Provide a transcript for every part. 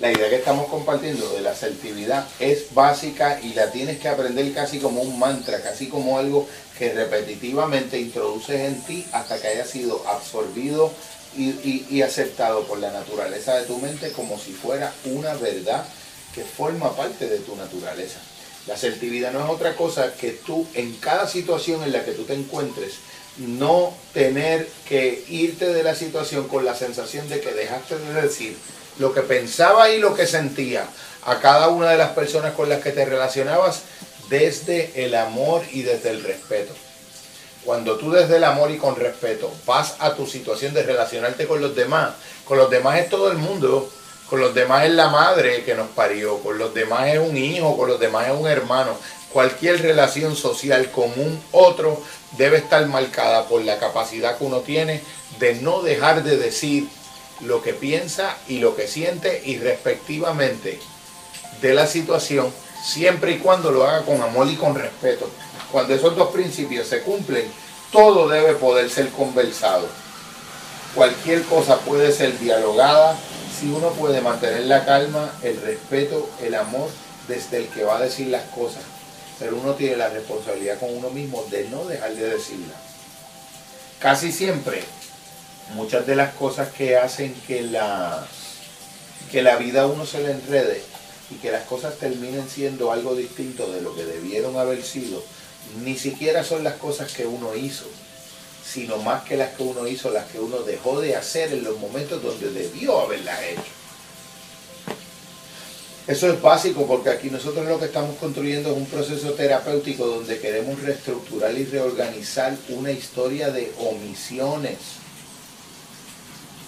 La idea que estamos compartiendo de la asertividad es básica y la tienes que aprender casi como un mantra, casi como algo que repetitivamente introduces en ti hasta que haya sido absorbido y, aceptado por la naturaleza de tu mente como si fuera una verdad que forma parte de tu naturaleza. La asertividad no es otra cosa que tú en cada situación en la que tú te encuentres, no tener que irte de la situación con la sensación de que dejaste de decir lo que pensaba y lo que sentía a cada una de las personas con las que te relacionabas desde el amor y desde el respeto. Cuando tú desde el amor y con respeto vas a tu situación de relacionarte con los demás, con los demás es todo el mundo, con los demás es la madre que nos parió, con los demás es un hijo, con los demás es un hermano. Cualquier relación social con un otro debe estar marcada por la capacidad que uno tiene de no dejar de decir lo que piensa y lo que siente y respectivamente de la situación, siempre y cuando lo haga con amor y con respeto. Cuando esos dos principios se cumplen, todo debe poder ser conversado. Cualquier cosa puede ser dialogada si uno puede mantener la calma, el respeto, el amor desde el que va a decir las cosas. Pero uno tiene la responsabilidad con uno mismo de no dejar de decirla. Casi siempre, muchas de las cosas que hacen que la, que la vida a uno se le enrede y que las cosas terminen siendo algo distinto de lo que debieron haber sido, ni siquiera son las cosas que uno hizo, sino más que las que uno hizo, las que uno dejó de hacer en los momentos donde debió haberlas hecho. Eso es básico porque aquí nosotros lo que estamos construyendo es un proceso terapéutico donde queremos reestructurar y reorganizar una historia de omisiones.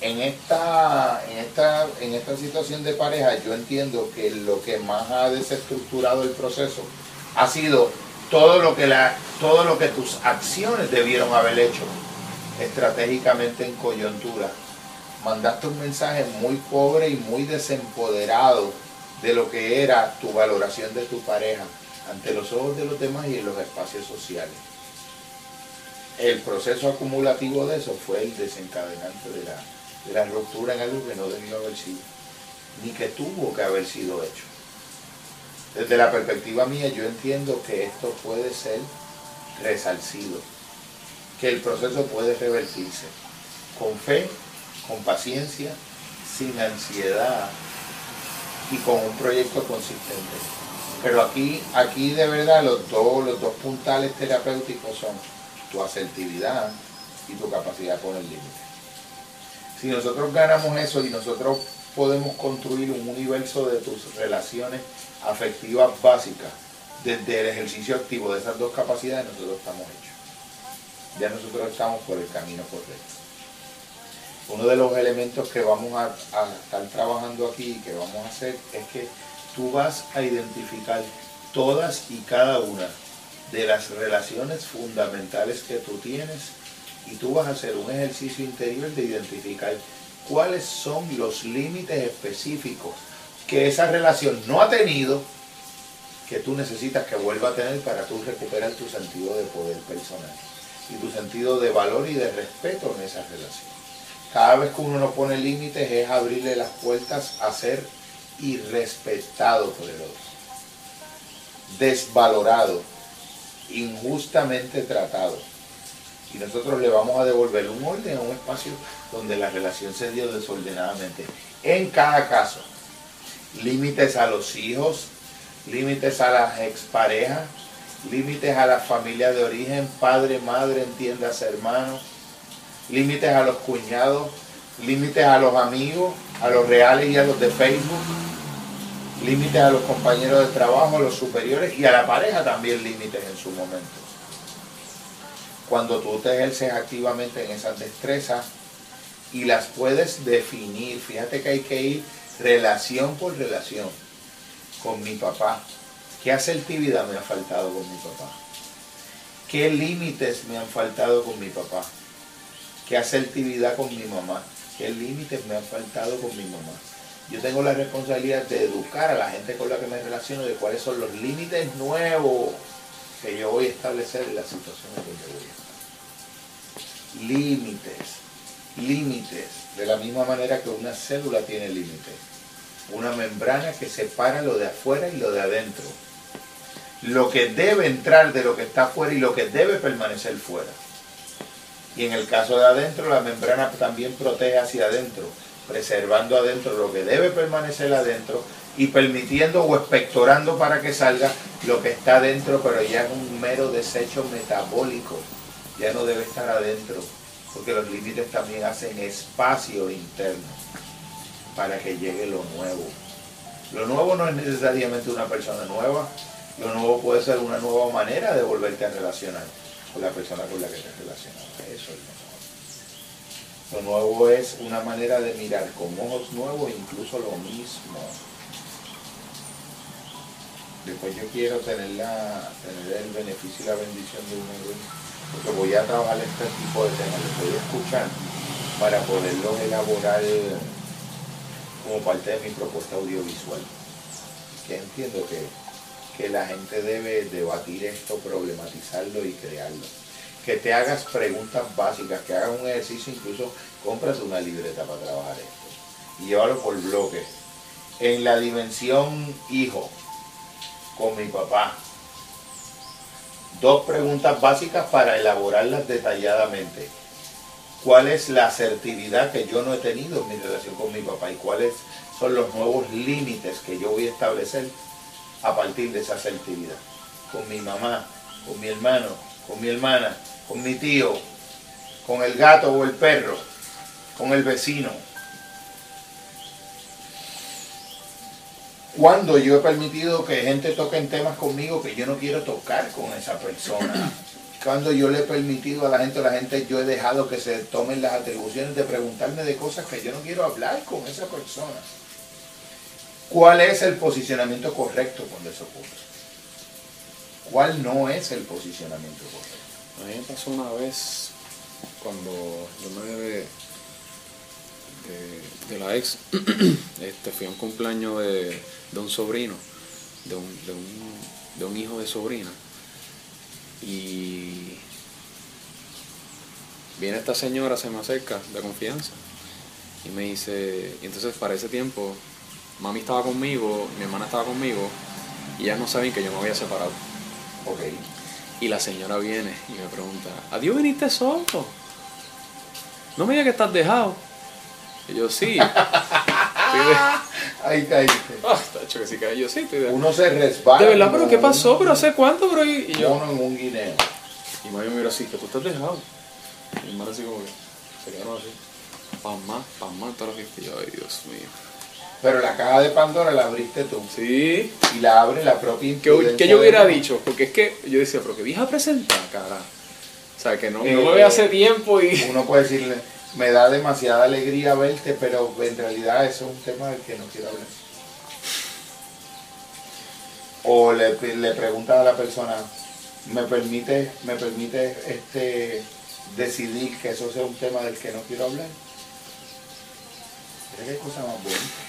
En esta, en esta, en esta situación de pareja yo entiendo que lo que más ha desestructurado el proceso ha sido todo lo que la, todo lo que tus acciones debieron haber hecho estratégicamente en coyuntura. Mandaste un mensaje muy pobre y muy desempoderado de lo que era tu valoración de tu pareja ante los ojos de los demás y en los espacios sociales. El proceso acumulativo de eso fue el desencadenante de la, de la ruptura en algo que no debió haber sido, ni que tuvo que haber sido hecho. Desde la perspectiva mía yo entiendo que esto puede ser resalcido, que el proceso puede revertirse con fe, con paciencia, sin ansiedad y con un proyecto consistente. Pero aquí, aquí de verdad los dos, los dos puntales terapéuticos son tu asertividad y tu capacidad de poner límites. Si nosotros ganamos eso y nosotros podemos construir un universo de tus relaciones afectivas básicas desde el ejercicio activo de esas dos capacidades, nosotros estamos hechos. Ya nosotros estamos por el camino correcto. Uno de los elementos que vamos a, estar trabajando aquí, que vamos a hacer, es que tú vas a identificar todas y cada una de las relaciones fundamentales que tú tienes y tú vas a hacer un ejercicio interior de identificar cuáles son los límites específicos que esa relación no ha tenido, que tú necesitas que vuelva a tener para tú recuperar tu sentido de poder personal y tu sentido de valor y de respeto en esa relación. Cada vez que uno no pone límites es abrirle las puertas a ser irrespetado por el otro, desvalorado, injustamente tratado. Y nosotros le vamos a devolver un orden a un espacio donde la relación se dio desordenadamente. En cada caso, límites a los hijos, límites a las exparejas, límites a la familia de origen, padre, madre, entiendas, hermanos, límites a los cuñados, límites a los amigos, a los reales y a los de Facebook, límites a los compañeros de trabajo, a los superiores y a la pareja también límites en su momento. Cuando tú te ejerces activamente en esas destrezas y las puedes definir, fíjate que hay que ir relación por relación con mi papá. ¿Qué asertividad me ha faltado con mi papá? ¿Qué límites me han faltado con mi papá? ¿Qué asertividad con mi mamá? ¿Qué límites me han faltado con mi mamá? Yo tengo la responsabilidad de educar a la gente con la que me relaciono de cuáles son los límites nuevos que yo voy a establecer en las situaciones donde voy a estar. Límites, límites, de la misma manera que una célula tiene límites una membrana que separa lo de afuera y lo de adentro. Lo que debe entrar de lo que está afuera y lo que debe permanecer fuera. Y en el caso de adentro, la membrana también protege hacia adentro, preservando adentro lo que debe permanecer adentro y permitiendo o expectorando para que salga lo que está adentro, pero ya es un mero desecho metabólico, ya no debe estar adentro, porque los límites también hacen espacio interno para que llegue lo nuevo. Lo nuevo no es necesariamente una persona nueva, lo nuevo puede ser una nueva manera de volverte a relacionar con la persona con la que te relacionas. Eso es lo nuevo. Lo nuevo es una manera de mirar con ojos nuevos incluso lo mismo. Después yo quiero tener, la, tener el beneficio y la bendición de un porque voy a trabajar este tipo de temas, los voy a escuchar para poderlos elaborar como parte de mi propuesta audiovisual. Que entiendo que, la gente debe debatir esto, problematizarlo y crearlo. Que te hagas preguntas básicas, que hagas un ejercicio, incluso compras una libreta para trabajar esto. Y llévalo por bloques. En la dimensión hijo, con mi papá. Dos preguntas básicas para elaborarlas detalladamente cuál es la asertividad que yo no he tenido en mi relación con mi papá y cuáles son los nuevos límites que yo voy a establecer a partir de esa asertividad. Con mi mamá, con mi hermano, con mi hermana, con mi tío, con el gato o el perro, con el vecino. Cuando yo he permitido que gente toque en temas conmigo que yo no quiero tocar con esa persona cuando yo le he permitido a la gente, a la gente yo he dejado que se tomen las atribuciones de preguntarme de cosas que yo no quiero hablar con esa persona. ¿Cuál es el posicionamiento correcto cuando eso ocurre? ¿Cuál no es el posicionamiento correcto? A mí me pasó una vez cuando yo me de, de, la ex, este, fui a un cumpleaños de, un sobrino, de un, de un, de un hijo de sobrina y viene esta señora, se me acerca de confianza y me dice, y entonces para ese tiempo, mami estaba conmigo, mi hermana estaba conmigo y ellas no sabían que yo me había separado. Ok. Y la señora viene y me pregunta, ¿adiós viniste solo? No me digas que estás dejado. Y yo, sí. Ahí caíste. Ah, está hecho que sí caí. Yo sí, estoy de... Uno se resbala. De verdad, pero ¿qué pasó? ¿Pero hace cuánto? Pero y, yo. Uno en un guineo. Y mami me mira así, que tú estás dejado. Y mi hermana así como que se quedaron así. Pan más, pan más, todas las Y yo, ay, Dios mío. Pero la caja de Pandora la abriste tú. Sí. Y la abre la propia ¿Qué, ¿Qué yo hubiera dicho? Porque es que yo decía, pero que vieja presentar, cara. O sea, que no, no me ve hace tiempo y... Uno puede decirle, me da demasiada alegría verte, pero en realidad eso es un tema del que no quiero hablar. O le, le pregunta a la persona, ¿me permite, me permite este, decidir que eso sea un tema del que no quiero hablar? ¿Qué cosa más buena?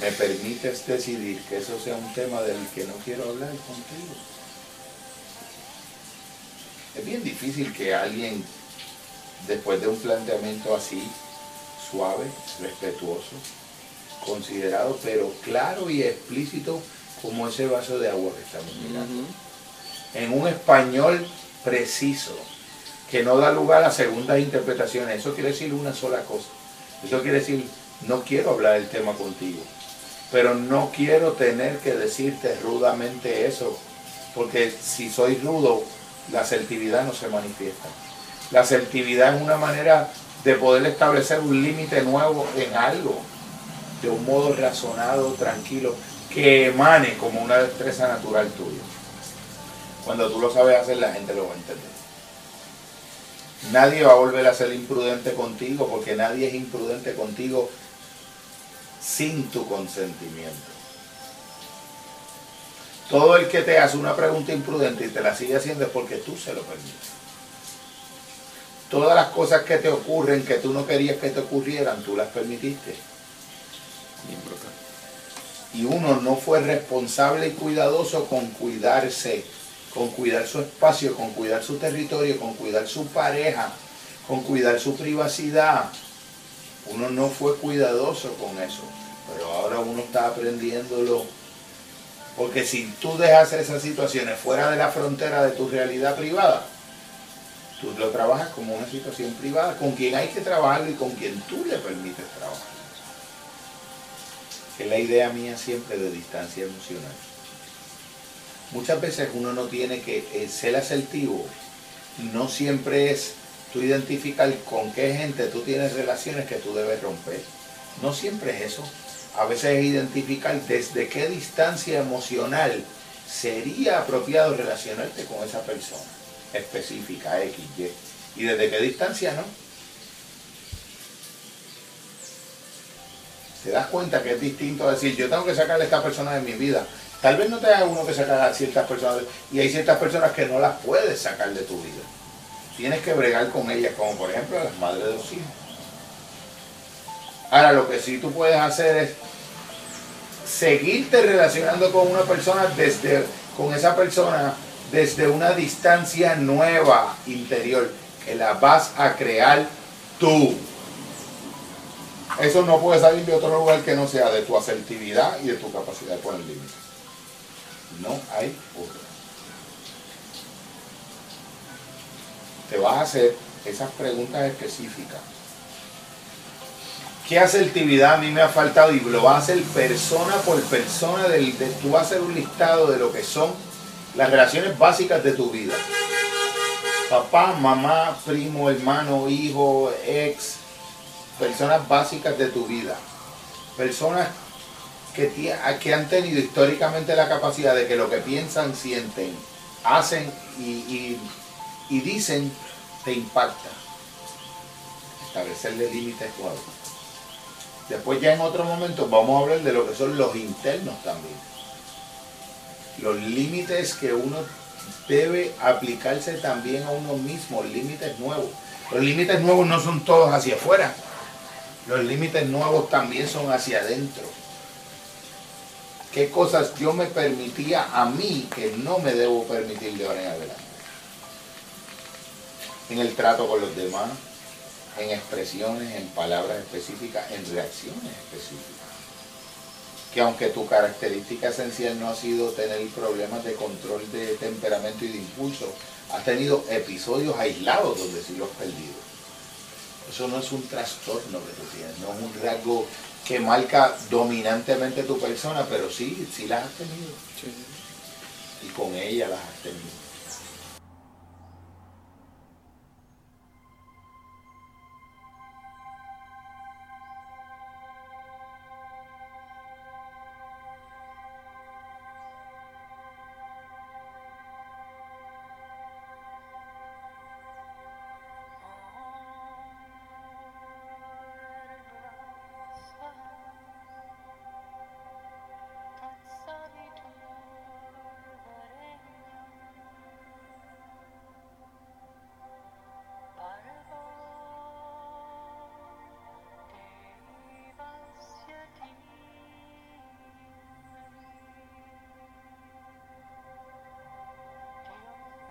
¿Me permites decidir que eso sea un tema del que no quiero hablar contigo? Es bien difícil que alguien después de un planteamiento así, suave, respetuoso, considerado, pero claro y explícito como ese vaso de agua que estamos mirando. En un español preciso, que no da lugar a segundas interpretaciones. Eso quiere decir una sola cosa. Eso quiere decir, no quiero hablar del tema contigo, pero no quiero tener que decirte rudamente eso, porque si soy rudo, la asertividad no se manifiesta. La asertividad es una manera de poder establecer un límite nuevo en algo, de un modo razonado, tranquilo, que emane como una destreza natural tuya. Cuando tú lo sabes hacer, la gente lo va a entender. Nadie va a volver a ser imprudente contigo porque nadie es imprudente contigo sin tu consentimiento. Todo el que te hace una pregunta imprudente y te la sigue haciendo es porque tú se lo permites todas las cosas que te ocurren que tú no querías que te ocurrieran, tú las permitiste. Y uno no fue responsable y cuidadoso con cuidarse, con cuidar su espacio, con cuidar su territorio, con cuidar su pareja, con cuidar su privacidad. Uno no fue cuidadoso con eso. pero ahora uno está aprendiéndolo. Porque si tú dejas esas situaciones fuera de la frontera de tu realidad privada, tú lo trabajas como una situación privada con quien hay que trabajarlo y con quien tú le permites trabajar. Es la idea mía siempre de distancia emocional. Muchas veces uno no tiene que eh, ser asertivo, no siempre es tú identificar con qué gente tú tienes relaciones que tú debes romper. No siempre es eso. A veces es identificar desde qué distancia emocional sería apropiado relacionarte con esa persona específica, X, Y. Y desde qué distancia no. Te das cuenta que es distinto decir, yo tengo que sacarle a esta persona de mi vida. Tal vez no te haga uno que sacar a ciertas personas, y hay ciertas personas que no las puedes sacar de tu vida. Tienes que bregar con ellas, como por ejemplo las madres de los hijos. Ahora, lo que sí tú puedes hacer es seguirte relacionando con una persona desde, con esa persona desde una distancia nueva interior, que la vas a crear tú. Eso no puede salir de otro lugar que no sea de tu asertividad y de tu capacidad de poner límites. No hay otro. Te vas a hacer esas preguntas específicas. ¿Qué asertividad a mí me ha faltado? Y lo vas a hacer persona por persona. Del, de, tú vas a hacer un listado de lo que son las relaciones básicas de tu vida. Papá, mamá, primo, hermano, hijo, ex, personas básicas de tu vida. Personas que, que han tenido históricamente la capacidad de que lo que piensan, sienten, hacen y, y, dicen te impacta. Establecerle límites claros. Después ya en otro momento vamos a hablar de lo que son los internos también los límites que uno debe aplicarse también a uno mismo, límites nuevos. Los límites nuevos no son todos hacia afuera, los límites nuevos también son hacia adentro. ¿Qué cosas yo me permitía a mí que no me debo permitir de ahora en adelante? En el trato con los demás, en expresiones, en palabras específicas, en reacciones específicas que aunque tu característica esencial no ha sido tener problemas de control de temperamento y de impulso, has tenido episodios aislados donde sí lo has perdido. Eso no es un trastorno que tú tienes, no es un rasgo que marca dominantemente tu persona, pero sí, sí las has tenido. Y con ella las has tenido.